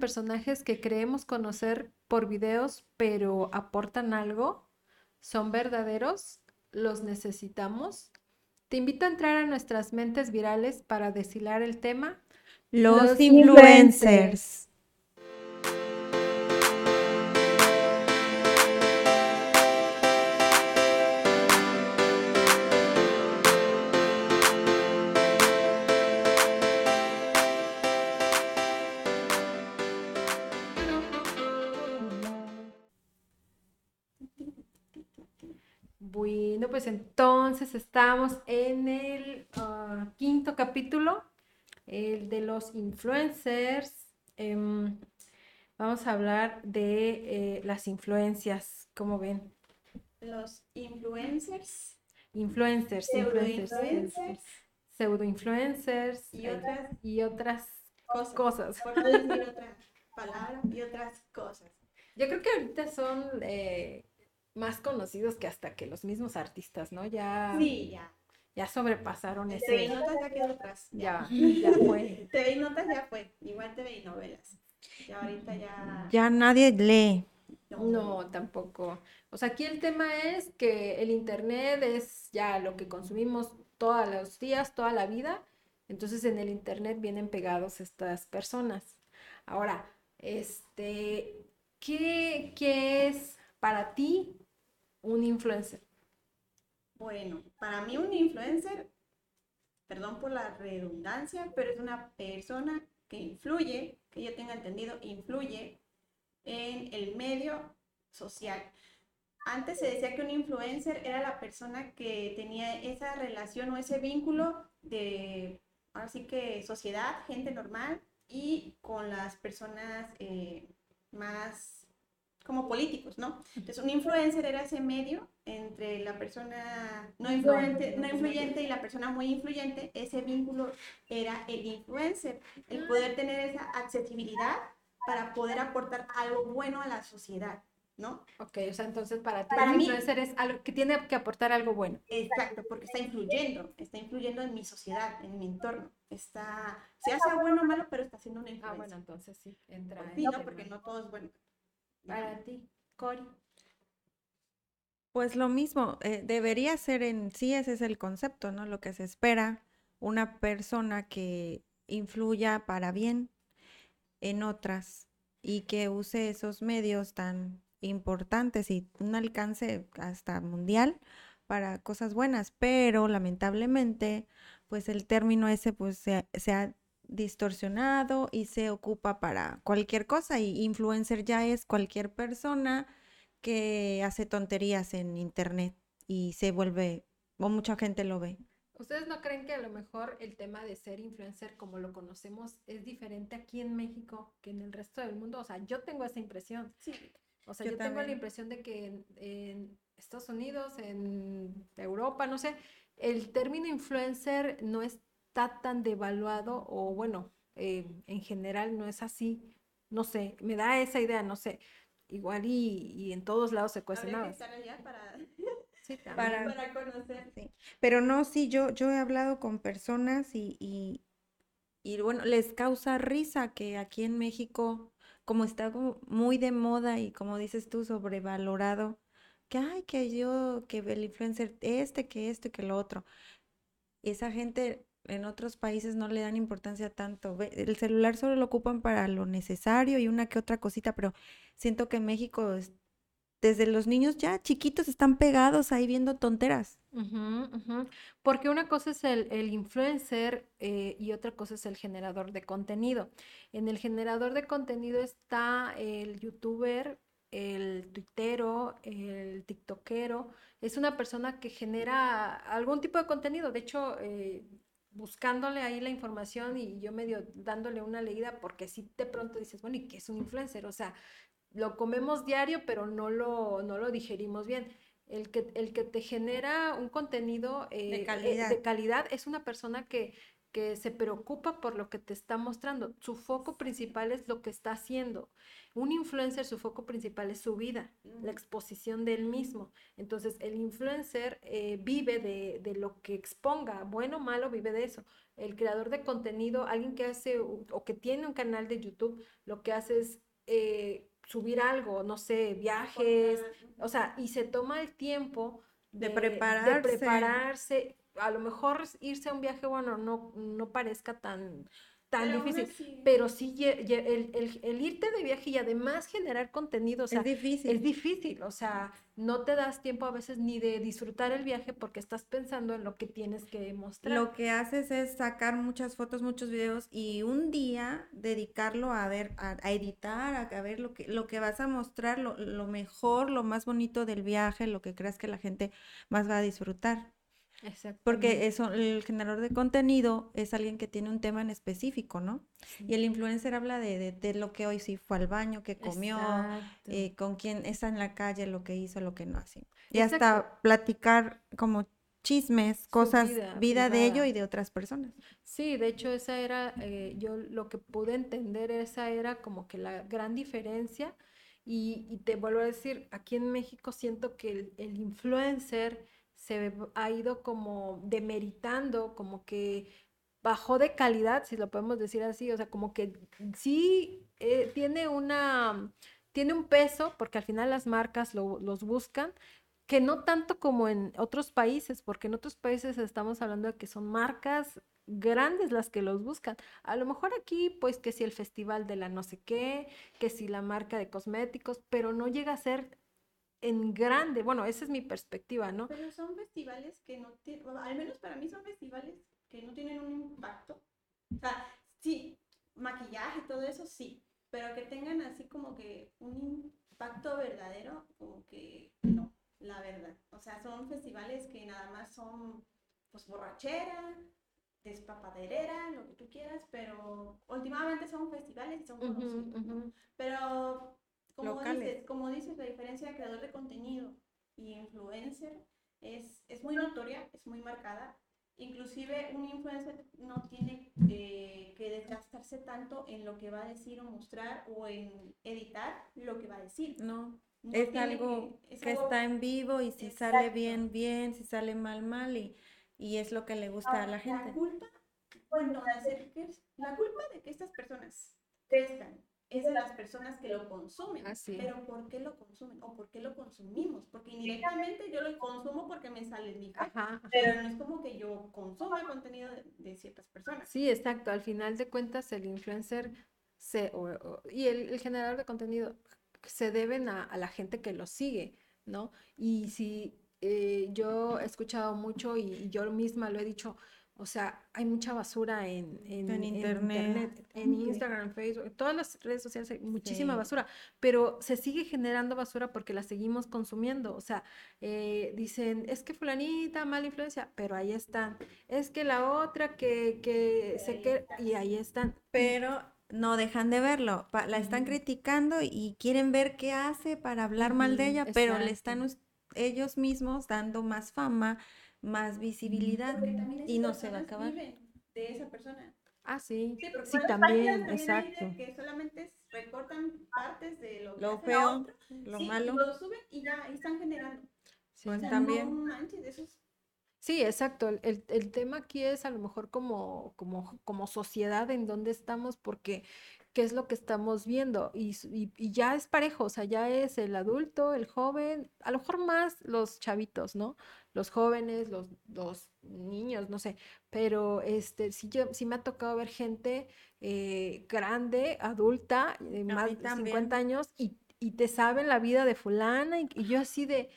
personajes que creemos conocer por videos, pero aportan algo? ¿Son verdaderos? ¿Los necesitamos? Te invito a entrar a nuestras mentes virales para deshilar el tema. Los, influencers. Bueno, pues entonces estamos en el ah, quinto capítulo, el de los influencers. Em, vamos a hablar de eh, las influencias, ¿cómo ven? Los influencers. Influencers, Pseudo-influencers. pseudo influencers Y otras y otras Cosas. cosas. Por no decir otra palabra y otras cosas. Yo creo que ahorita son eh, más conocidos que hasta que los mismos artistas, ¿no? Ya, Sí, ya. ya sobrepasaron El TV y ese. Notas ya quedó atrás. Ya, ya fue. TV y Notas ya fue. Igual TV y novelas. Ya ahorita ya. Ya nadie lee. No, tampoco. O sea, aquí el tema es que el internet es ya lo que consumimos todos los días, toda la vida. Entonces en el internet vienen pegados estas personas. Ahora, este, ¿qué, qué es para ti un influencer? Bueno, para mí un influencer, perdón por la redundancia, pero es una persona que influye, que yo tenga entendido, influye en el medio social. Antes se decía que un influencer era la persona que tenía esa relación o ese vínculo de, ahora sí que sociedad, gente normal, y con las personas eh, más como políticos, ¿no? Entonces, un influencer era ese medio entre la persona no influyente, no influyente y la persona muy influyente. Ese vínculo era el influencer, el poder tener esa accesibilidad para poder aportar algo bueno a la sociedad, ¿no? Ok, o sea, entonces para ti Para mí- influencer es algo que tiene que aportar algo bueno. Exacto, porque está influyendo, está influyendo en mi sociedad, en mi entorno. Está, sea sea bueno o malo, pero está haciendo una Ah, influencia. bueno, entonces sí, entra en sí, el ¿no? Porque no todo es bueno. Para ti, Cori. Pues lo mismo, eh, debería ser en sí, ese es el concepto, ¿no? Lo que se espera, una persona que influya para bien en otras y que use esos medios tan importantes y un alcance hasta mundial para cosas buenas, pero lamentablemente, pues el término ese pues se, se ha distorsionado y se ocupa para cualquier cosa y influencer ya es cualquier persona que hace tonterías en internet y se vuelve, o mucha gente lo ve. ¿Ustedes no creen que a lo mejor el tema de ser influencer como lo conocemos es diferente aquí en México que en el resto del mundo? O sea, yo tengo esa impresión. Sí, O sea, Yo yo, tengo la impresión de que en, en Estados Unidos, en Europa, no sé, el término influencer no está tan devaluado o bueno, eh, en general no es así. No sé, me da esa idea, no sé. Igual y, y en todos lados se allá para, Sí. Para- para conocer. Pero no, sí, yo, yo he hablado con personas y, y, y bueno, les causa risa que aquí en México, como está como muy de moda y como dices tú, sobrevalorado, que ay, que yo, que el influencer este, que esto y que lo otro. Esa gente en otros países no le dan importancia tanto. El celular solo lo ocupan para lo necesario y una que otra cosita, pero siento que en México es- desde los niños ya chiquitos están pegados ahí viendo tonteras. Porque una cosa es el, el influencer eh, y otra cosa es el generador de contenido. En el generador de contenido está el youtuber, el tuitero, el tiktokero. Es una persona que genera algún tipo de contenido. De hecho, eh, buscándole ahí la información y yo medio dándole una leída, porque si de pronto dices, bueno, ¿y qué es un influencer? O sea, lo comemos diario, pero no lo, no lo digerimos bien. El que, el que te genera un contenido eh, eh, calidad. de calidad es una persona que que se preocupa por lo que te está mostrando. Su foco principal es lo que está haciendo. Un influencer, su foco principal es su vida, la exposición de él mismo. Entonces, el influencer eh, vive de, lo que exponga, bueno o malo, vive de eso. El creador de contenido, alguien que hace o que tiene un canal de YouTube, lo que hace es eh, subir algo, no sé, viajes, o sea, y se toma el tiempo de, prepararse. de prepararse a lo mejor irse a un viaje, bueno, no, no parezca tan, tan difícil, pero sí el, irte de viaje y además generar contenido, o sea, es difícil. Es difícil, o sea, no te das tiempo a veces ni de disfrutar el viaje porque estás pensando en lo que tienes que mostrar. Lo que haces es sacar muchas fotos, muchos videos y un día dedicarlo a ver, a, editar, a, ver lo que, lo que vas a mostrar, lo, lo mejor, lo más bonito del viaje, lo que creas que la gente más va a disfrutar. Porque eso, el generador de contenido es alguien que tiene un tema en específico, ¿no? Y el influencer habla de, de, lo que hoy sí fue al baño, que comió, eh, con quién está en la calle, lo que hizo, lo que no hace. Y hasta platicar como chismes, cosas, vida, de ello y de otras personas. Sí, de hecho esa era, eh, yo lo que pude entender, esa era como que la gran diferencia. Y, y te vuelvo a decir, aquí en México siento que el, el influencer se ha ido como demeritando, como que bajó de calidad, si lo podemos decir así, o sea, como que sí eh, tiene una, tiene un peso, porque al final las marcas los buscan, que no tanto como en otros países, porque en otros países estamos hablando de que son marcas grandes las que los buscan. A lo mejor aquí, pues que si el festival de la no sé qué, que si la marca de cosméticos, pero no llega a ser en grande. Bueno, esa es mi perspectiva, ¿no? Pero son festivales que no tienen, al menos para mí son festivales que no tienen un impacto. O sea, sí, maquillaje, todo eso sí, pero que tengan así como que un impacto verdadero, como que no, la verdad. O sea, son festivales que nada más son pues borrachera, despapaderera, lo que tú quieras, pero últimamente son festivales y son conocidos. Pero como dices, como dices, la diferencia de creador de contenido y influencer es, es muy notoria, es muy marcada. Inclusive un influencer no tiene eh, que desgastarse tanto en lo que va a decir o mostrar o en editar lo que va a decir. No, es algo que, está en vivo y si sale bien, bien, si sale mal, mal y, y es lo que le gusta a la gente. La culpa, bueno, la culpa de que estas personas crezcan es de las personas que lo consumen. Pero ¿por qué lo consumen? ¿O por qué lo consumimos? Porque indirectamente yo lo consumo porque me sale en mi casa. Pero no es como que yo consumo el contenido de, ciertas personas. Sí, exacto. Al final de cuentas, el influencer se, y el, generador de contenido se deben a, la gente que lo sigue, ¿no? Y si eh, yo he escuchado mucho y yo misma lo he dicho, o sea, hay mucha basura en, en, internet. en, Instagram, Facebook, en todas las redes sociales hay muchísima basura, pero se sigue generando basura porque la seguimos consumiendo. O sea, eh, dicen, es que fulanita, mala influencia, pero ahí están. Es que la otra que, que se queda, y ahí están. Pero no dejan de verlo, la están criticando y quieren ver qué hace para hablar mal de ella, pero le están ellos mismos dando más fama, más visibilidad y no se va a acabar. De esa persona. Ah, sí. Sí, también, exacto. Que solamente recortan partes de lo, que lo feo, lo malo. Y lo suben y ya ahí están generando. Pues también. Sí, exacto. El, el, tema aquí es a lo mejor como, como, como sociedad en donde estamos, porque qué es lo que estamos viendo. Y, y, ya es parejo, o sea, ya es el adulto, el joven, a lo mejor más los chavitos, ¿no? Los jóvenes, los, los niños, no sé. Pero este, sí, yo, sí me ha tocado ver gente eh, grande, adulta, de más de 50 años, y, y, te saben la vida de fulana, y, yo así de...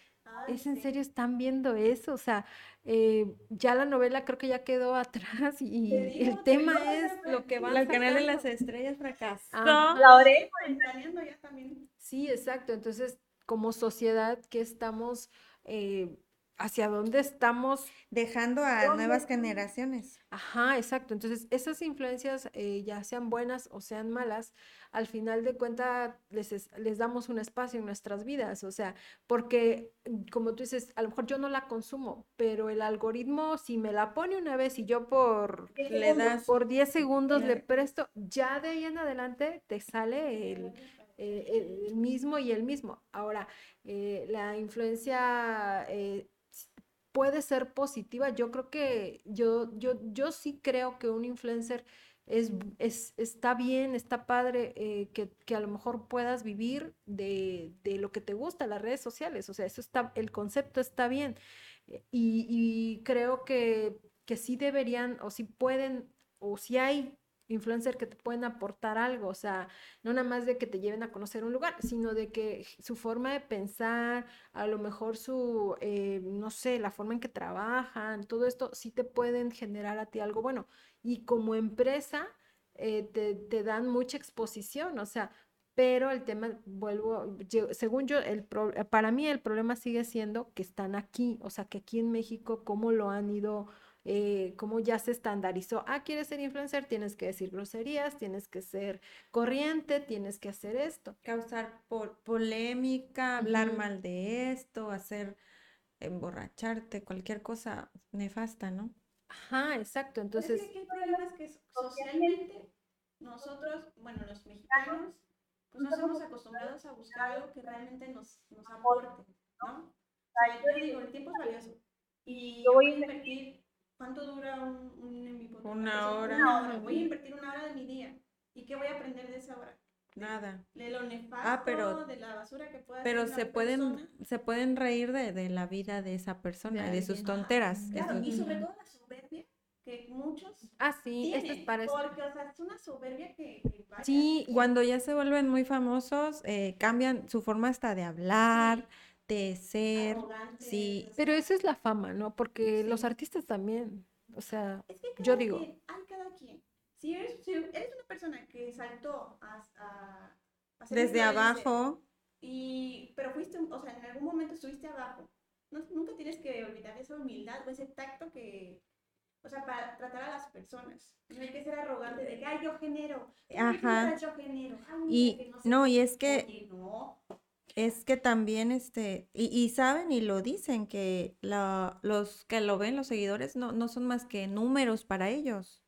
¿Es en serio están viendo eso? O sea, eh, ya la novela creo que ya quedó atrás y el tema es lo que va El canal de las estrellas fracasó. La oreja ya también. Sí, exacto. Entonces, como sociedad, ¿qué estamos, eh, hacia dónde estamos Dejando a nuevas generaciones. Ajá, exacto. Entonces, esas influencias, eh, ya sean buenas o sean malas, al final de cuentas les, es- les damos un espacio en nuestras vidas. O sea, porque mm, como tú dices, a lo mejor yo no la consumo, pero el algoritmo, si me la pone una vez y yo por, Le das por 10 segundos le presto, ya de ahí en adelante te sale el, eh, el mismo y el mismo. Ahora, eh, la influencia eh, puede ser positiva. Yo creo que yo, yo, yo sí creo que un influencer es, es, está bien, está padre eh, que, que a lo mejor puedas vivir de, de lo que te gusta, las redes sociales. O sea, eso está, el concepto está bien. Eh, Y, y creo que, que sí deberían, o sí pueden, o si hay influencers que te pueden aportar algo. O sea, no nada más de que te lleven a conocer un lugar, sino de que su forma de pensar, a lo mejor su, eh, no sé, la forma en que trabajan, todo esto sí te pueden generar a ti algo bueno. Y como empresa, eh, te, dan mucha exposición, o sea, pero el tema, vuelvo, según yo, el pro- para mí el problema sigue siendo que están aquí, o sea, que aquí en México, cómo lo han ido, eh, cómo ya se estandarizó. Ah, ¿quieres ser influencer? Tienes que decir groserías, tienes que ser corriente, tienes que hacer esto. causar po- polémica, hablar mal de esto, hacer emborracharte, cualquier cosa nefasta, ¿no? Ajá, exacto. Pues es Entonces, que aquí el problema es que socialmente nosotros, bueno, los mexicanos, pues no estamos acostumbrados a buscar algo que realmente nos, nos aporte, ¿no? O sea, yo digo, el tiempo es valioso. Y yo voy a invertir, ¿cuánto dura un, un en vivo? Una hora. Una hora. Voy a invertir una hora de mi día. ¿Y qué voy a aprender de esa hora? Nada. De lo nefasto, Ah, pero- de la basura que pueda Pero hacer se pueden, persona. se pueden reír de, de la vida de esa persona, De y de sus tonteras. Claro, eso- y sobre todo la soberbia que muchos ah, sí, esto es tienen, para porque, o sea, es una soberbia que, que vaya. Sí, Cuando ya se vuelven muy famosos, eh, cambian su forma hasta de hablar, de ser. arrogantes, sí, pero eso es la fama, ¿no? Porque los artistas también, o sea, Es que yo digo. quien, hay cada quien. Si eres, si eres una persona que saltó a, a, a Desde abajo, y, pero fuiste, o sea, en algún momento estuviste abajo, no, nunca tienes que olvidar esa humildad o ese tacto que, o sea, para tratar a las personas. No hay que ser arrogante de que, ay, yo genero. ¿qué Ajá. piensas, Yo genero. Ay, mira, y que no sé no, qué". y es que Oye, no. Es que también, este, y, y saben y lo dicen, que la- los que lo ven, los seguidores, no, no son más que números para ellos,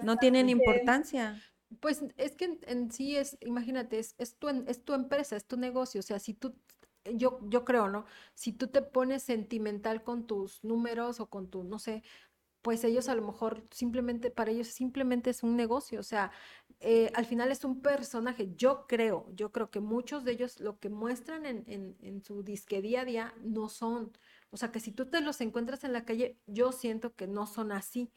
no tienen importancia. Pues es que en, en sí es, imagínate, es, es tu, en- es tu empresa, es tu negocio, o sea, si tú, yo, yo creo, ¿no? Si tú te pones sentimental con tus números o con tu, no sé, pues ellos a lo mejor simplemente, para ellos simplemente es un negocio, o sea, eh, al final es un personaje, yo creo, yo creo que muchos de ellos lo que muestran en, en, en su disque día a día no son, o sea, que si tú te los encuentras en la calle, yo siento que no son así,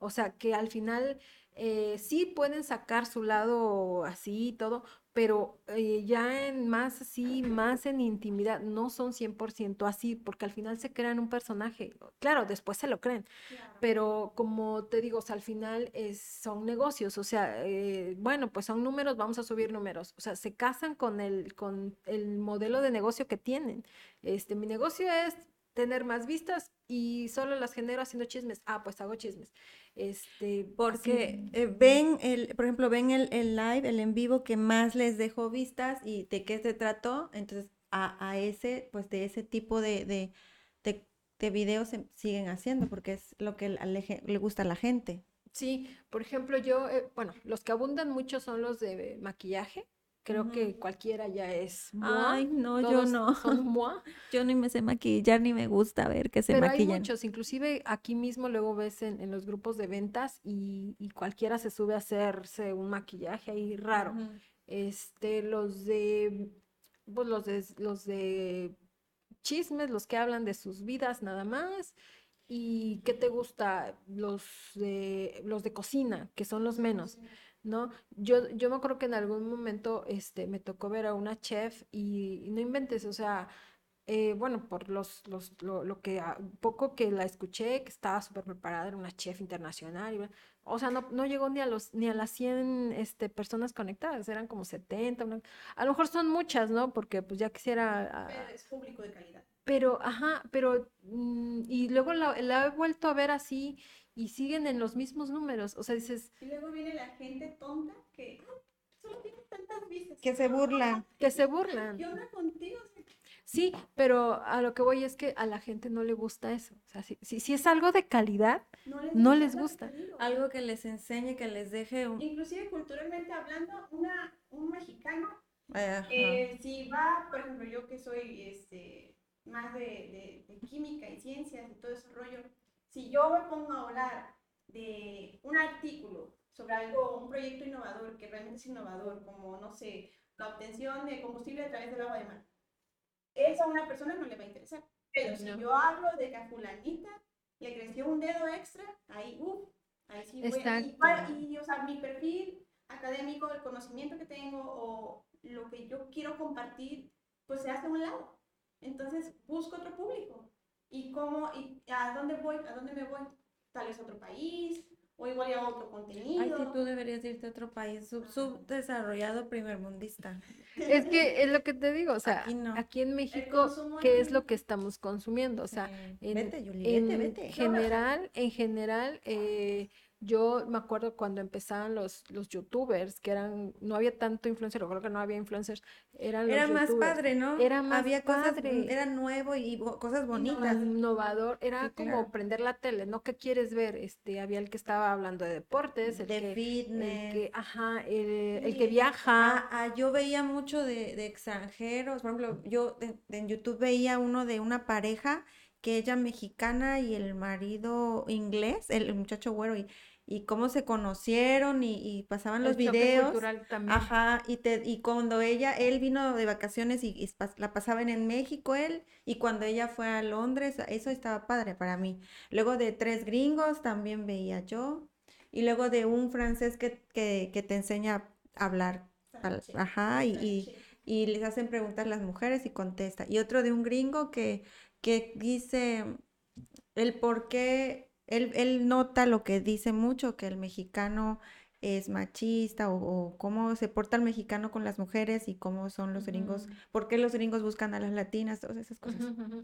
o sea, que al final eh, sí pueden sacar su lado así y todo, pero eh, ya en más así, más en intimidad, no son 100% así, porque al final se crean un personaje. Claro, después se lo creen, Claro. pero como te digo, o sea, al final es, son negocios, o sea, eh, bueno, pues son números, vamos a subir números, o sea, se casan con el, con el modelo de negocio que tienen. Este, mi negocio es tener más vistas y solo las genero haciendo chismes. Ah, pues hago chismes. Este, Porque eh, ven, el, por ejemplo, ven el, el live, el en vivo que más les dejó vistas y de qué se trató, entonces a, a ese, pues de ese tipo de, de, de, de videos se siguen haciendo porque es lo que le, le gusta a la gente. Sí, por ejemplo, yo, eh, bueno, los que abundan mucho son los de maquillaje. Creo que cualquiera ya es moi, Ay, no, yo todos no. son moi, Yo ni me sé maquillar ni me gusta ver que se pero hay maquillan. muchos, inclusive aquí mismo luego ves en, en los grupos de ventas y, y cualquiera se sube a hacerse un maquillaje ahí raro. Este, los de, pues los de, los de chismes, los que hablan de sus vidas nada más. ¿Y qué te gusta? Los de, los de cocina, que son los menos, ¿no? Yo, yo me acuerdo que en algún momento este, me tocó ver a una chef y, y no inventes, o sea, eh, bueno, por los, los, lo, lo que ah, poco que la escuché, que estaba súper preparada, era una chef internacional, y o sea, no, no llegó ni a los, ni a las 100 este, personas conectadas, eran como 70, una- a lo mejor son muchas, ¿no? Porque pues ya quisiera, ah, Pero es público de calidad. pero, ajá, pero, mm, y luego la, la he vuelto a ver así y siguen en los mismos números, o sea, dices, Y luego viene la gente tonta que "Ah, solo tiene tantas vistas. Que se burla. que se burlan. ¿Qué onda contigo? Sí, pero a lo que voy es que a la gente no le gusta eso. O sea, si, si, si es algo de calidad, no les No gusta les gusta. Algo que les enseñe, que les deje un... Inclusive culturalmente hablando, una, un mexicano, Ajá. eh, si va, por ejemplo, yo que soy este, más de, de- de química y ciencias y todo ese rollo, si yo me pongo a hablar de un artículo sobre algo, un proyecto innovador, que realmente es innovador, como, no sé, la obtención de combustible a través del agua de mar, eso a una persona no le va a interesar. Pero si No. yo hablo de que a fulanita le creció un dedo extra, ahí, uff, ahí sí voy. Y, y, o sea, mi perfil académico, el conocimiento que tengo o lo que yo quiero compartir, pues se hace a un lado. Entonces busco otro público. ¿Y cómo, y a dónde voy? ¿A dónde me voy? Tal vez a otro país, o igual a otro contenido. Ay, sí, tú deberías irte a otro país sub- subdesarrollado primermundista. es que es lo que te digo, o sea, Aquí no. aquí en México, ¿qué es lo que estamos consumiendo? O sea, Sí. en, Vete, Yuli, en vete, vete. general, en general, eh, yo me acuerdo cuando empezaban los, los youtubers, que eran, no había tanto influencer, o creo que no había influencers, eran los Era más youtubers. padre, ¿no? Era más Había cosas, padre. era nuevo y cosas bonitas. innovador, era Sí, como claro. prender la tele, ¿no? ¿Qué quieres ver? Este, había el que estaba hablando de deportes, el De que, el fitness. que, ajá, el, el que viaja. Ah, ah, yo veía mucho de, de extranjeros, por ejemplo, yo de- en YouTube veía uno de una pareja que ella mexicana y el marido inglés, el, el muchacho güero, y, y cómo se conocieron y, y pasaban los el choque videos. cultural también. Ajá, y, te, y cuando ella, él vino de vacaciones y, y pas- la pasaban en México él, y cuando ella fue a Londres, eso estaba padre para mí. Luego de tres gringos también veía yo, y luego de un francés que, que, que te enseña a hablar, Sánchez, ajá, y, y les hacen preguntas las mujeres y contesta. Y otro de un gringo que, que dice el por qué, él, él nota lo que dice mucho, que el mexicano es machista o, o cómo se porta el mexicano con las mujeres y cómo son los gringos, por qué los gringos buscan a las latinas, todas esas cosas.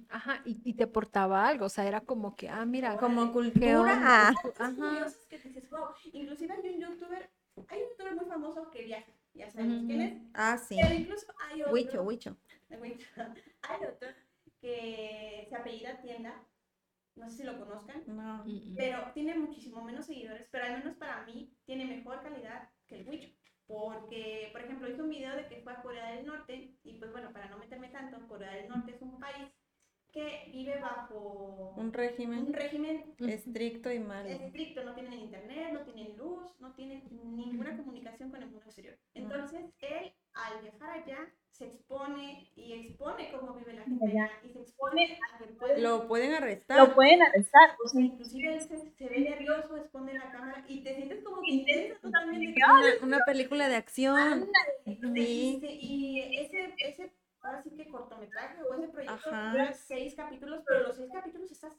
Ajá, y, y te aportaba algo, o sea, era como que, ah, mira, Como cultura. ¿qué onda? cosas Ajá. que dices, wow. Inclusive hay un youtuber, hay un youtuber muy famoso que viaja, ya sabemos quién es. Ah, sí. Pero incluso hay otro, Huicho, huicho. Huicho. hay otro que se apellida Tienda, no sé si lo conozcan, No. Pero tiene muchísimo menos seguidores, pero al menos para mí tiene mejor calidad que el Huicho. Porque, por ejemplo, hizo un video de que fue a Corea del Norte, y pues bueno, para no meterme tanto, Corea del Norte es un país que vive bajo Un régimen un régimen estricto y malo. estricto, no tienen internet, no tienen luz, no tienen ninguna comunicación con el mundo exterior. Entonces, él al viajar allá se expone y expone cómo vive la gente allá y se expone a que Lo pueden arrestar. Lo pueden arrestar. o sea, inclusive él se, se ve nervioso, esconde la cámara y te sientes como que intensa totalmente. Una, una película de acción. Y, ese, ahora sí que cortometraje o ese proyecto Ajá. dura seis capítulos, pero los seis capítulos estás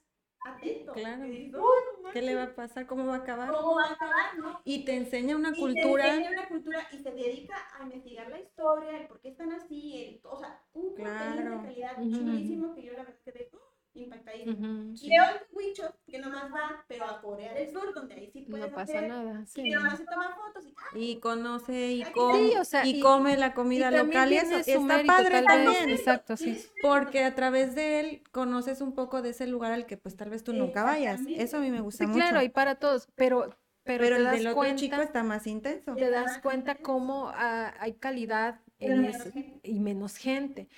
atento. Claro. Y dices, "Uy, no ¿Qué le va a pasar? ¿Cómo va a acabar? ¿Cómo va a acabar, no? Y te enseña una Y te cultura. enseña una cultura y se dedica a investigar la historia, el por qué están así, el, o sea, un contenido Claro. de calidad Ujú. chulísimo que yo la verdad quedé ¡oh! impactadísima. Ujú, Y sí. veo el Wicho que nomás va, pero a Corea del Sur, donde ahí sí puedes No pasa hacer, nada, y sí. nomás se toma fotos y ¡ah! Y conoce y Sí, o sea, y y- come la comida Y local y eso está mérito, padre también. Exacto, sí. Porque a través de él conoces un poco de ese lugar al que pues tal vez tú nunca vayas. Eso a mí me gusta Sí, mucho. claro, y para todos, pero, pero, el del otro cuenta, chico está más intenso. te das cuenta cómo ah, hay calidad en menos ese- gente. y menos gente.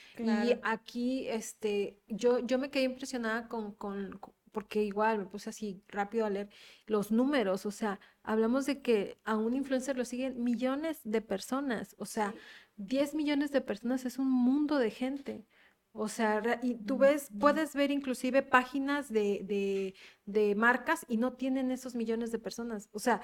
Y aquí, este, yo, yo me quedé impresionada con, con, con- porque igual me puse así rápido a leer los números, o sea, hablamos de que a un influencer lo siguen millones de personas, o sea, 10 millones de personas es un mundo de gente. O sea, y tú ves, puedes ver inclusive páginas de, de, de marcas y no tienen esos millones de personas. O sea,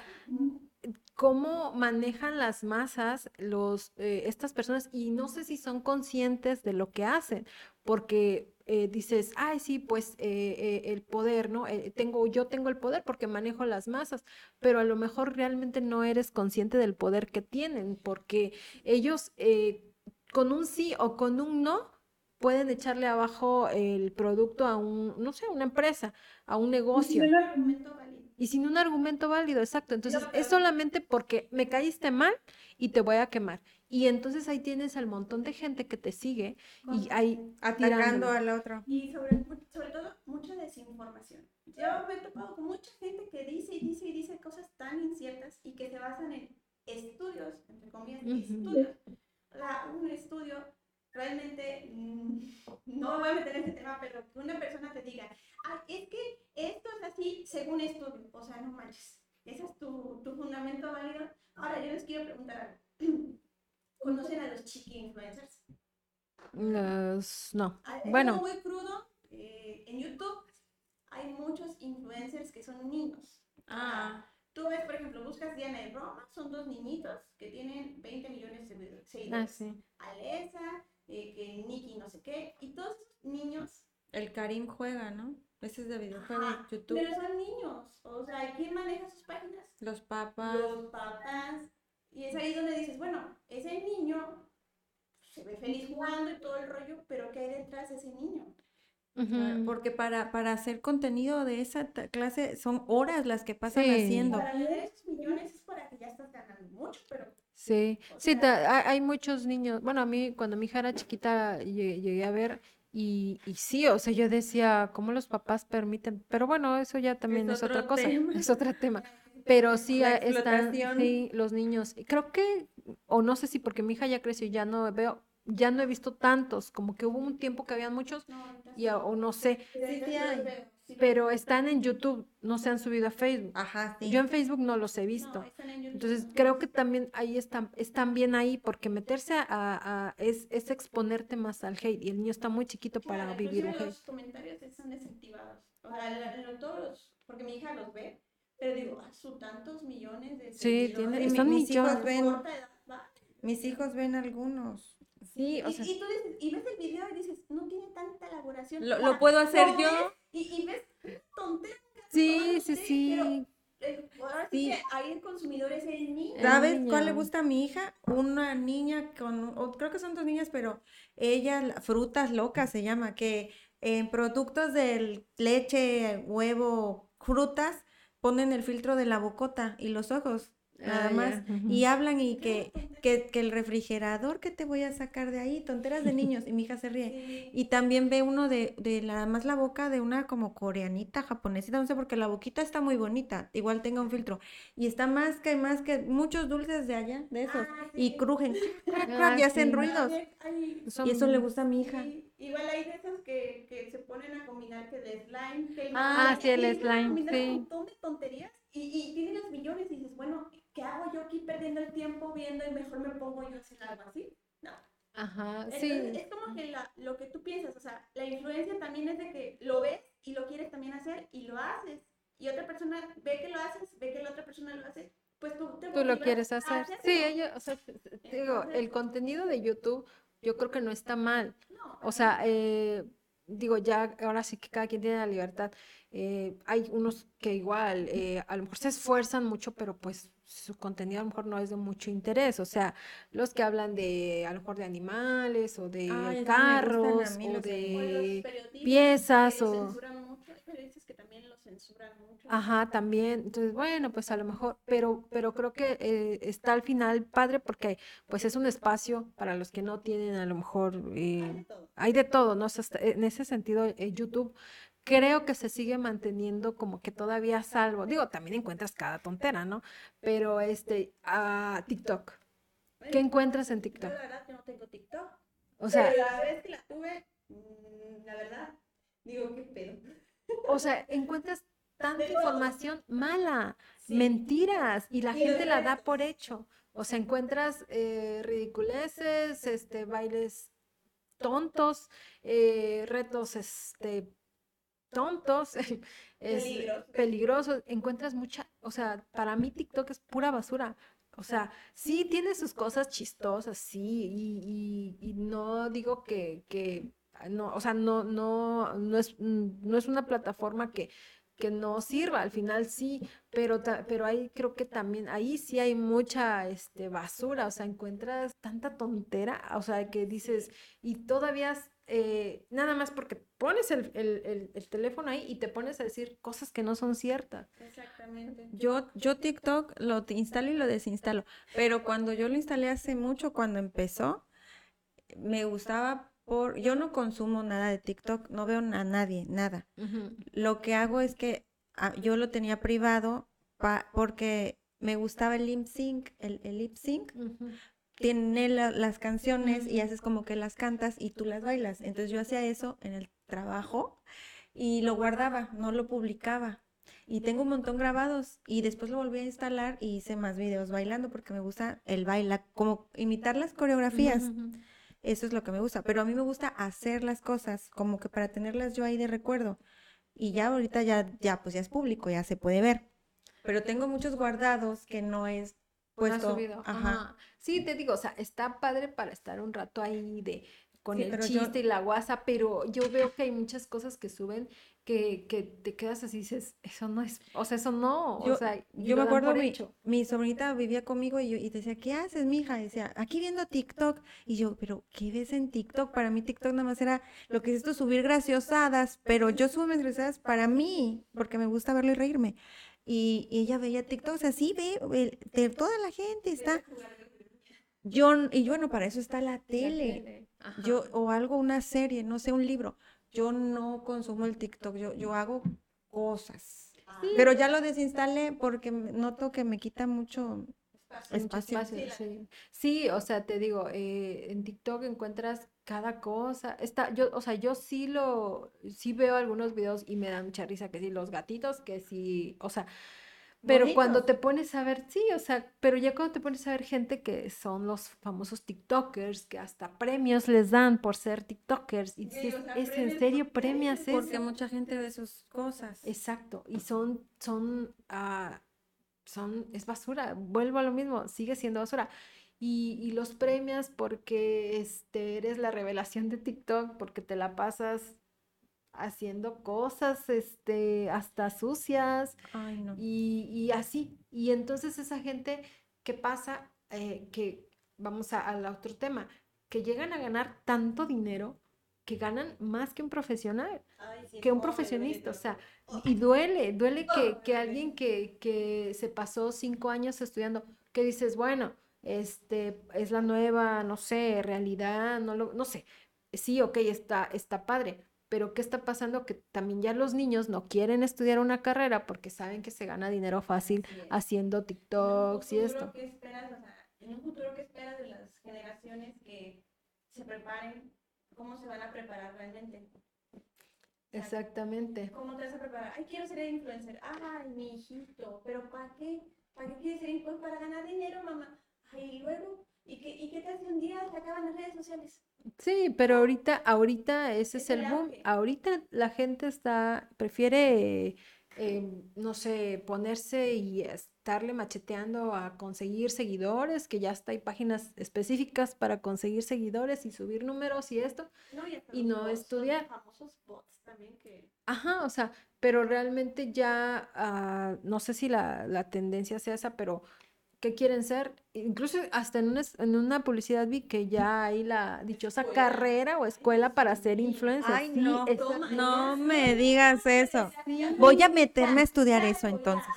cómo manejan las masas los, eh, estas personas y no sé si son conscientes de lo que hacen, porque eh, dices, ay, sí, pues eh, eh, el poder, ¿no? Tengo, yo tengo el poder porque manejo las masas, pero a lo mejor realmente no eres consciente del poder que tienen, porque ellos con un sí o con un no pueden echarle abajo el producto a un, no sé, a una empresa, a un negocio. Un argumento válido. Y sin un argumento válido, exacto. Entonces, es solamente porque me caíste mal y te voy a quemar. Y entonces ahí tienes al montón de gente que te sigue y ahí Atacando al otro. Y sobre, sobre todo, mucha desinformación. Yo me he topado con mucha gente que dice y dice y dice cosas tan inciertas y que se basan en estudios, entre comillas, estudios. Sea, un estudio realmente, mm, no me voy a meter en ese tema, pero que una persona te diga, Ay, es que esto es así según estudio. O sea, no manches. Ese es tu, tu fundamento válido. Ahora, yo les quiero preguntar algo. ¿Conocen a los chiqui influencers? Los- no. Ah, Es Bueno. muy crudo. eh, en YouTube hay muchos influencers que son niños. Ah, Tú ves, por ejemplo, buscas Diana de Roma, son dos niñitos que tienen 20 millones de Ah, seguidores. sí. Alesa, eh, que Nicky no sé qué, y todos esos niños, el Karim juega, ¿no? Ese es de videojuegos, Ajá, YouTube. pero son niños. O sea, ¿quién maneja sus páginas? Los papas. Los papás. Y es ahí donde dices, bueno, ese niño se ve feliz jugando y todo el rollo, pero ¿qué hay detrás de ese niño? Porque para, para hacer contenido de esa clase son horas las que pasan Sí. haciendo. Para tener esos millones es para que ya estás ganando mucho, pero Sí, sí, ta- hay, muchos niños. Bueno, a mí cuando mi hija era chiquita lle- llegué a ver y, y sí, o sea, yo decía, ¿cómo los papás permiten? Pero bueno, eso ya también es, otra cosa, tema. es otro tema. Pero sí ah, están, sí, los niños. Creo que, o no sé si porque mi hija ya creció y ya no veo, ya no he visto tantos, como que hubo un tiempo que habían muchos y o no sé, sí, sí hay. Pero están en YouTube, no se han subido a Facebook. Ajá, sí. Yo en Facebook no los he visto. están. Entonces creo que también ahí están, están bien ahí porque meterse a, a- es, es exponerte más al hate y el niño está muy chiquito para Claro, vivir un hate. los comentarios están desactivados. O sea, todos los- porque mi hija los ve, pero digo, ah, su tantos millones de Sí, tiene, mi- son mis hijos ven-. Mis hijos ven algunos. Sí, o y, sea, y tú dices, y ves el video y dices, no tiene tanta elaboración. Lo, lo puedo hacer yo. Y, y ves tontería. sí, sí, sí. eh, ahora sí, Sí. que ahí el consumidor es el niño. ¿Sabes cuál le gusta a mi hija? Una niña con, o creo que son dos niñas, pero ella, la- frutas locas se llama, que en productos de leche, huevo, frutas, ponen el filtro de la bocota y los ojos, nada Ah, más. Y hablan y que, que, que el refrigerador que te voy a sacar de ahí, tonteras de niños, y mi hija se ríe. Y también ve uno de, de nada más la boca de una como coreanita, japonesita, no sé, porque la boquita está muy bonita, igual tenga un filtro. Y está más que más que muchos dulces de allá, de esos, Ah, y crujen, Ah, y hacen sí. ruidos. Y eso le gusta a mi hija. Sí, igual hay de esas que, que se ponen a combinar que el slime, que Ah, sí, el slime, combinar sí. un montón de tonterías y, y tienen los millones y dices, bueno, ¿qué hago yo aquí perdiendo el tiempo viendo y mejor me pongo yo a hacer algo así? No. Ajá, Entonces, sí. es como que la- lo que tú piensas, o sea, la influencia también es de que lo ves y lo quieres también hacer y lo haces. Y otra persona ve que lo haces, ve que la otra persona lo hace, pues tú te Tú lo quieres hacer. Sí, ella, o sea, digo, el contenido de YouTube yo creo que no está mal. No, O sea, eh, digo, ya ahora sí que cada quien tiene la libertad. Eh, hay unos que igual, eh, a lo mejor se esfuerzan mucho, pero pues su contenido a lo mejor no es de mucho interés. O sea, los que hablan de, a lo mejor de animales o de Ay, carros mí, o de- piezas o- censuran mucho, hay periodistas que también los censuran mucho. Ajá, también. Entonces, bueno, pues a lo mejor, pero, pero creo que eh, está al final padre porque pues es un espacio para los que no tienen a lo mejor Hay de todo. hay de todo, ¿no? O sea, en ese sentido, YouTube creo que se sigue manteniendo como que todavía salvo. Digo, también encuentras cada tontera, ¿no? Pero este, a TikTok. ¿Qué encuentras en Yo TikTok? la verdad que no tengo TikTok. O sea, pero la vez que la tuve, mm, la verdad, digo, qué pedo. o sea, encuentras tanta De todo. información mala, Sí. mentiras, y la Y gente la da por hecho. O sea, encuentras eh, ridiculeces, este, bailes tontos, eh, retos, este, tontos, es peligroso, encuentras mucha, o sea, para mí TikTok es pura basura. O sea, sí tiene sus cosas chistosas, sí, y, y- y no digo que, que, no, o sea, no, no, no es, no es una plataforma que, que no sirva, al final sí, pero, pero ahí creo que también, ahí sí hay mucha, este, basura, o sea, encuentras tanta tontera, o sea, que dices, y todavía, eh, nada más porque pones el, el- el- el teléfono ahí y te pones a decir cosas que no son ciertas. Exactamente. Yo, yo TikTok lo instalo y lo desinstalo, pero cuando yo lo instalé hace mucho, cuando empezó, me gustaba por, yo no consumo nada de TikTok, no veo a nadie, nada. Lo que hago es que ah, yo lo tenía privado pa- porque me gustaba el lip sync, el, el lip sync. Tiene la- las canciones y haces como que las cantas y tú las bailas. Entonces yo hacía eso en el trabajo y lo guardaba, no lo publicaba. Y tengo un montón grabados y después lo volví a instalar y hice más videos bailando porque me gusta el baila, como imitar las coreografías. Eso es lo que me gusta, pero a mí me gusta hacer las cosas como que para tenerlas yo ahí de recuerdo. Y ya ahorita ya ya pues ya es público, ya se puede ver. Pero tengo muchos guardados que no es No has puesto. subido, Ajá. ajá. Sí, te digo, o sea, está padre para estar un rato ahí de con Sí, el yo- chiste y la guasa, pero yo veo que hay muchas cosas que suben que, que te quedas así y dices, eso no es, o sea, eso no, o Yo- sea, y Yo me acuerdo, mi, hecho. mi sobrinita vivía conmigo y, yo, y decía, ¿qué haces, mija? Y decía, aquí viendo TikTok. Y yo, ¿pero qué ves en TikTok? Para mí TikTok nada más era lo que es esto, subir graciosadas, pero yo subo mis graciosadas para mí, porque me gusta verlo y reírme. Y, y ella veía TikTok, o sea, sí ve, ve- de toda la gente está. Yo, y bueno, para eso está la tele. Yo, o algo, una serie, no sé, un libro. Yo no consumo el TikTok, yo, yo hago cosas. Pero ya lo desinstalé porque noto que me quita mucho Espacio. Espacio. espacio, Sí, sí. Sí, o sea, te digo, eh, en TikTok encuentras cada cosa. Está, yo, o sea, yo sí lo, sí veo algunos videos y me dan mucha risa que sí, los gatitos, que sí, o sea, pero cuando te pones a ver, sí, o sea, pero ya cuando te pones a ver gente que son los famosos TikTokers, que hasta premios les dan por ser TikTokers, y Sí, dices, o sea, ¿es en serio premias premios, porque eso? mucha gente ve sus cosas. Exacto, y son, son, ah, son, es basura, vuelvo a lo mismo, sigue siendo basura. Y, y los premias porque este, eres la revelación de TikTok, porque te la pasas haciendo cosas, este, hasta sucias, Ay, no. y, y así. Y entonces esa gente, ¿qué pasa? Eh, que vamos a- al otro tema, que llegan a ganar tanto dinero que ganan más que un profesional Ay, sí, que un oh, profesionista, o sea, y duele, duele que, Oh, que alguien que, que se pasó cinco años estudiando, que dices, bueno, este, es la nueva, no sé, realidad, no lo, no sé, sí, ok, está, está padre, pero ¿qué está pasando? Que también ya los niños no quieren estudiar una carrera porque saben que se gana dinero fácil haciendo TikToks y esto. ¿qué esperas? O sea, en un futuro, ¿qué esperas de las generaciones que se preparen? ¿Cómo se van a preparar realmente? Exactamente. ¿Cómo te vas a preparar? Ay, quiero ser influencer. Ay, mi hijito, ¿pero para qué? ¿Para qué quieres ser influencer? Para ganar dinero, mamá. Ay, y luego, ¿y qué, y qué tal si un día se acaban las redes sociales? Sí, pero ahorita, ahorita ese es Es el el boom. Ahorita la gente está, prefiere, eh, no sé, ponerse y estarle macheteando a conseguir seguidores, que ya está, hay páginas específicas para conseguir seguidores y subir números y esto. No, y, no bots, estudiar. los famosos bots también que... Ajá, o sea, pero realmente ya, ah, no sé si la, la tendencia sea esa, pero ¿qué quieren ser? Incluso hasta en una, en una publicidad vi que ya hay la dichosa Escuela. carrera o escuela para ser influencer. Ay, Sí, no, esa- Toma, no ya me digas eso. Ya- Voy a meterme a estudiar ya, eso ya, entonces.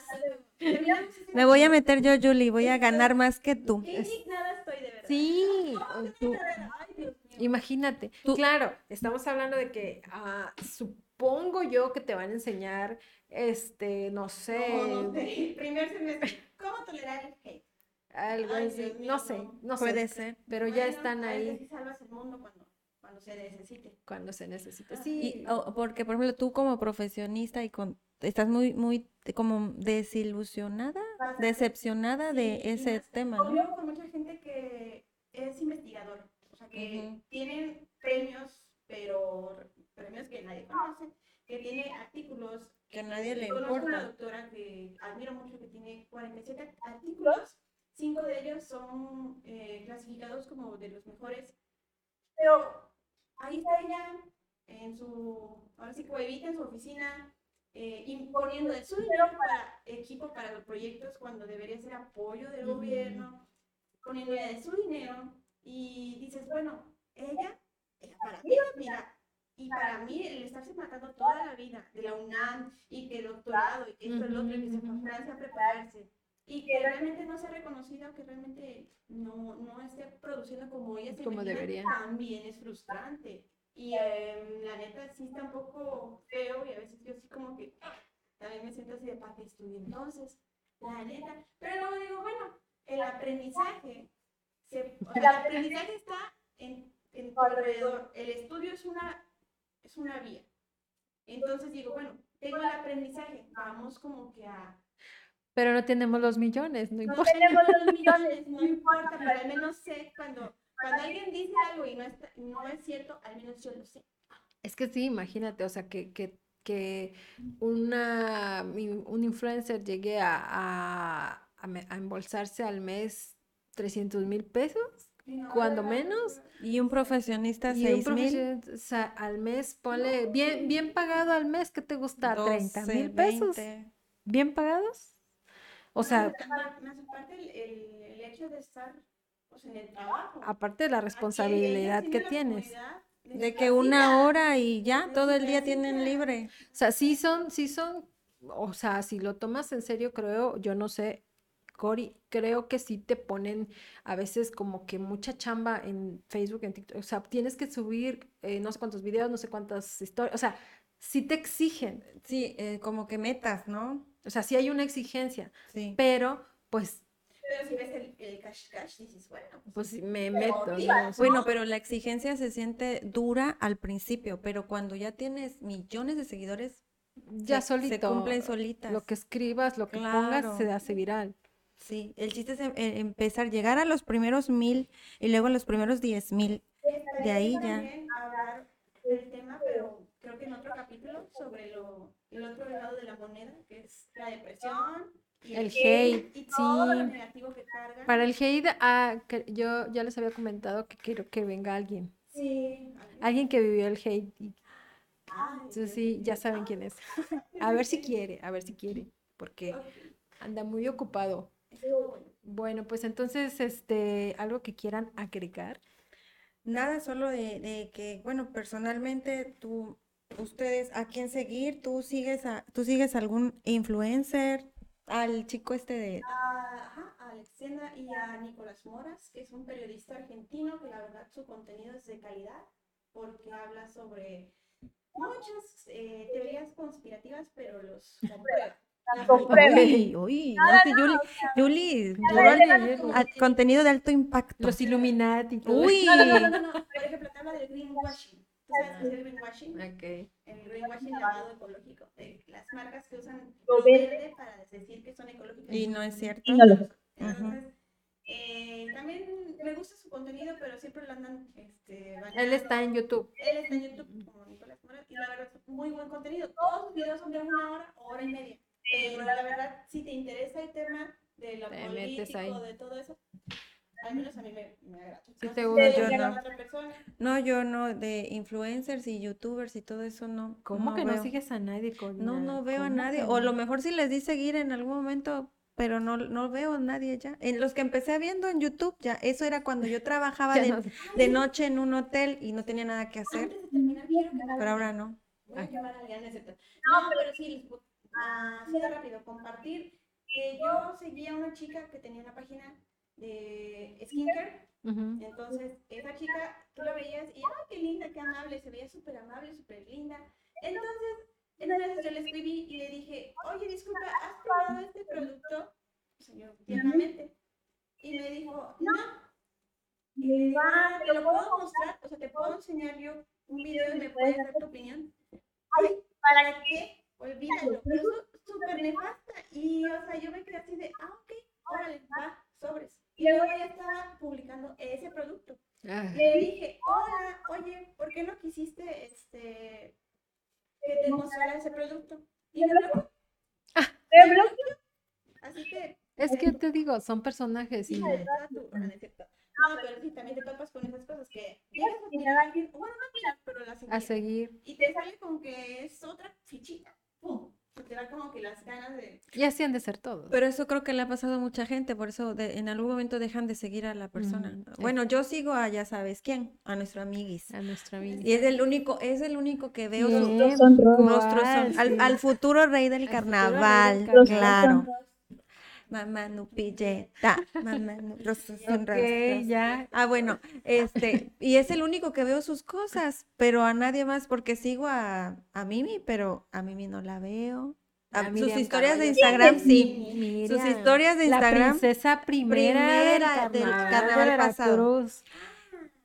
Me voy a meter yo, Julie, voy a ganar más que tú. Qué indignada estoy de verdad. Sí, tú- imagínate. Tú- Claro, estamos hablando de que ah, supongo yo que te van a enseñar, este, no sé, No, no sé. Primer semestre. ¿Cómo tolerar el hate? algo Ay, así, no sé, no. no sé, Puede ser. pero ya Bueno, están a veces ahí sí salvas el mundo cuando, cuando se necesite. cuando se necesita. Ajá. Sí, Y, o- porque, por ejemplo, tú como profesionista y con estás muy, muy como desilusionada, Bastante. decepcionada de Sí, y ese más tema, ¿no? Convivo con mucha gente que es investigador, o sea, que Ujú. tienen premios, que nadie conoce, que tiene actividades nadie le Conozco una importa. doctora que admiro mucho que tiene 47 artículos, cinco de ellos son eh, clasificados como de los mejores, pero ahí está ella en su, ahora sí, cuevita en su oficina, eh, imponiendo de su dinero para equipo para los proyectos cuando debería ser apoyo del Ujú. gobierno, poniendo de su dinero y dices, bueno, ella, ella para mí, mira, y para mí el estarse matando toda la vida de la UNAM y que doctorado y que esto, el otro, y que se fue a Ujú. Francia a prepararse y que realmente no sea reconocido, que realmente no, no esté produciendo como ella se Como debería. también es frustrante. Y em, la neta sí está un poco feo y a veces yo sí como que también me siento así de para que estudie entonces, la neta. Pero luego digo, bueno, el aprendizaje, se, el aprendizaje está en, en tu alrededor. El estudio es una, es una vía. Entonces digo, bueno, tengo el aprendizaje, vamos como que a... Pero no tenemos los millones, no No importa. tenemos los millones, no importa, pero al menos sé cuando, cuando alguien dice algo y no, está, no es cierto, al menos yo lo sé. Es que sí, imagínate, o sea, que, que, que una, un influencer llegue a, a, a embolsarse al mes 300 mil pesos, cuando menos, Y un profesionista, y un seis mil. profesional, o sea, al mes, ponle, bien, bien pagado al mes, ¿qué te gusta? 30 12, mil pesos, 20. ¿bien pagados? O sea, más, más aparte el, el, el hecho de estar pues, en el trabajo. aparte de la responsabilidad que la tienes. De que una hora y ya, todo el día tienen libre. O sea, sí son, sí son, o sea, si lo tomas en serio, creo, yo no sé, Cori, creo que sí te ponen a veces como que mucha chamba en Facebook, en TikTok, o sea, tienes que subir eh, no sé cuántos videos, no sé cuántas historias, o sea, sí te exigen, Sí, eh, como que metas, ¿no? o sea, sí hay una exigencia, Sí. pero pues, Pero si ves el, el cash cash, dices, bueno, pues sí me Pero meto, Bueno, pero la exigencia se siente dura al principio, pero cuando ya tienes millones de seguidores, ya se, solito, se cumplen solitas. lo que escribas, lo que pongas, se hace viral. Sí, el chiste es em- em- empezar, llegar a los primeros mil y luego a los primeros diez mil. estaría ahí ya. hablar del tema, pero creo que en otro capítulo, sobre lo, el otro lado de la moneda, que es la depresión. y El hate, y todo lo sí. negativo que carga. Para el hate, ah, que yo ya les había comentado que quiero que venga alguien. Sí. Alguien que vivió el hate. y- Entonces sí, ya saben quién es. A ver si quiere, a ver si quiere, porque anda muy ocupado. Bueno. Bueno, pues entonces, este, algo que quieran agregar. Nada, solo de, de que, bueno, personalmente tú, ustedes, ¿a quién seguir? ¿Tú sigues a, tú sigues algún influencer? Al chico este de, a, ajá, a Alexandra y a Nicolás Moras, que es un periodista argentino que la verdad su contenido es de calidad porque habla sobre muchas eh, teorías conspirativas, pero los comprueba. Uy, uy, no, sí, Yuli, Yuli, Yuli, a- contenido de alto impacto. Los Illuminati. y todo Uy, No, no, no, no, no. Por ejemplo, te habla del greenwashing. ¿Tú sabes qué es el greenwashing? Ok. El greenwashing lavado ecológico. Las marcas que usan lo verde para decir que son ecológicas. y no es cierto. Entonces, eh, también me gusta su contenido, pero siempre lo andan. Este, Él está en YouTube. Él está en YouTube como Nicolás Mora y la verdad es muy buen contenido. Todos sus videos son de una hora o hora y media. Pero la verdad, si te interesa el tema de lo Te metes ahí. de todo eso, al menos a mí me, me agrada. Sí No te gusta, yo no. No, yo no, de influencers y youtubers y todo eso no. ¿Cómo que no veo. sigues a nadie, Corina? No, no veo a ¿Cómo nadie. O a lo mejor sí les di seguir en algún momento, pero no, no veo a nadie ya. En los que empecé viendo en YouTube, ya, eso era cuando yo trabajaba Ya de, no- de noche en un hotel y no tenía nada que hacer, Antes de terminar, quiero que pero ahora no. Voy a quemar a alguien, no pero sí, les así de rápido, compartir que yo seguía a una chica que tenía una página de skincare. Entonces, esa chica, tú la veías y, ¡ay, qué linda, qué amable! Se veía súper amable, súper linda. Entonces, entonces yo le escribí y le dije, oye, disculpa, ¿has probado este producto? Señor, tiernamente. Y me dijo, no. Y le dije, ah, ¿te lo puedo mostrar? O sea, ¿te puedo enseñar yo un video y me puedes dar tu opinión? Ay, ¿para qué? olvídalo, pero es súper nefasta. Y, o sea, yo me quedé así de, ah, ok, órale, va, sobres. Y luego ya estaba publicando ese producto. Ah. Le dije, hola, oye, ¿por qué no quisiste este, que te mostrara ese producto? Y me bloqueó. Ah, me bloqueó. Así que. Es que te digo, son personajes. Y... No, pero sí, también te topas con esas cosas que llegas a mirar a alguien, bueno, no mirar, pero la seguir. A seguir. Y te sale con que es otra fichita. Y así han de ser todos. Pero eso creo que le ha pasado a mucha gente, por eso de, en algún momento dejan de seguir a la persona. Bueno, yo sigo a ya sabes quién, a nuestro amiguis. A nuestro amiguis. Y es el único, es el único que veo. Monstruos son, monstruos al, futuro rey del carnaval, rey del carnaval, claro mamá no mamá no rosas sin okay, ya. Ah, bueno, este, y es el único que veo sus cosas, pero a nadie más, porque sigo a, Mimi, pero a Mimi no la veo. A, ah, sus, historias de Instagram, sí. Sus historias de Instagram, sí. sus. La princesa primera, primera del carnaval, del carnaval pasado.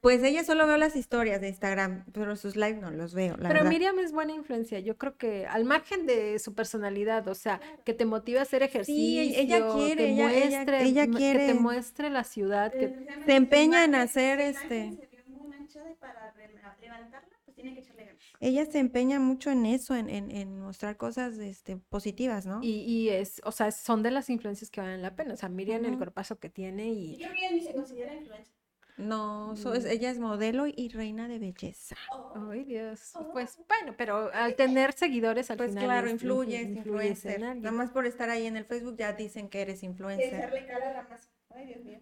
Pues ella solo veo las historias de Instagram, pero sus lives no los veo. Pero. Miriam es buena influencia. Yo creo que al margen de su personalidad, o sea, que te motiva a hacer ejercicio, sí, ella quiere, que muestre, que te muestre la ciudad, que este se empeña en pues hacer este. Ella se empeña mucho en eso, en, en, en mostrar cosas este, positivas, ¿no? Y, y, es, o sea, son de las influencias que valen la pena. O sea, Miriam el cuerpazo que tiene y. Yo se considera. No, so mm. ella es modelo y reina de belleza. Ay, Dios. Pues oh. bueno, pero al tener seguidores al pues. Pues claro, influyes, influencer. influencer. Nada más por estar ahí en el Facebook ya dicen que eres influencer. Ay, Dios mío.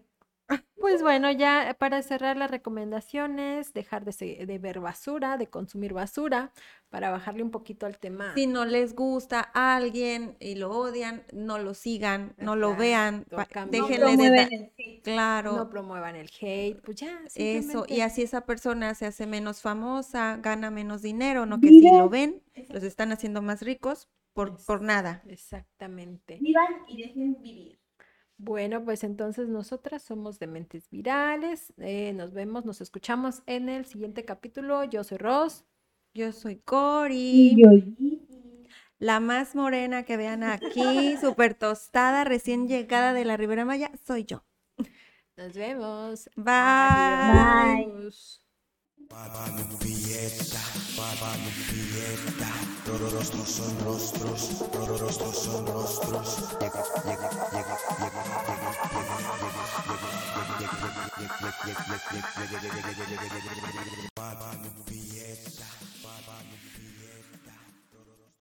Pues bueno, ya eh, para cerrar las recomendaciones, dejar de, se- de ver basura, de consumir basura, para bajarle un poquito al tema. Si no les gusta a alguien y lo odian, no lo sigan, no lo vean, déjenle de promueven dar. el hate. No promuevan el hate, pues ya, eso. Y así esa persona se hace menos famosa, gana menos dinero, no que si lo ven, los están haciendo más ricos por, por nada. Exactamente. Vivan y dejen vivir. Bueno, pues entonces nosotras somos Dementes Virales. Eh, nos vemos, nos escuchamos en el siguiente capítulo. Yo soy Ross. Yo soy Cori. La más morena que vean aquí, súper tostada, recién llegada de la Ribera Maya, soy yo. Nos vemos. Bye. Bye. Babalupieta, Babalupieta, todos rostros son rostros, todos rostros son rostros. Llega, llega, llega, llega, llega, llega, llega, llega, llega, llega, llega, llega, llega,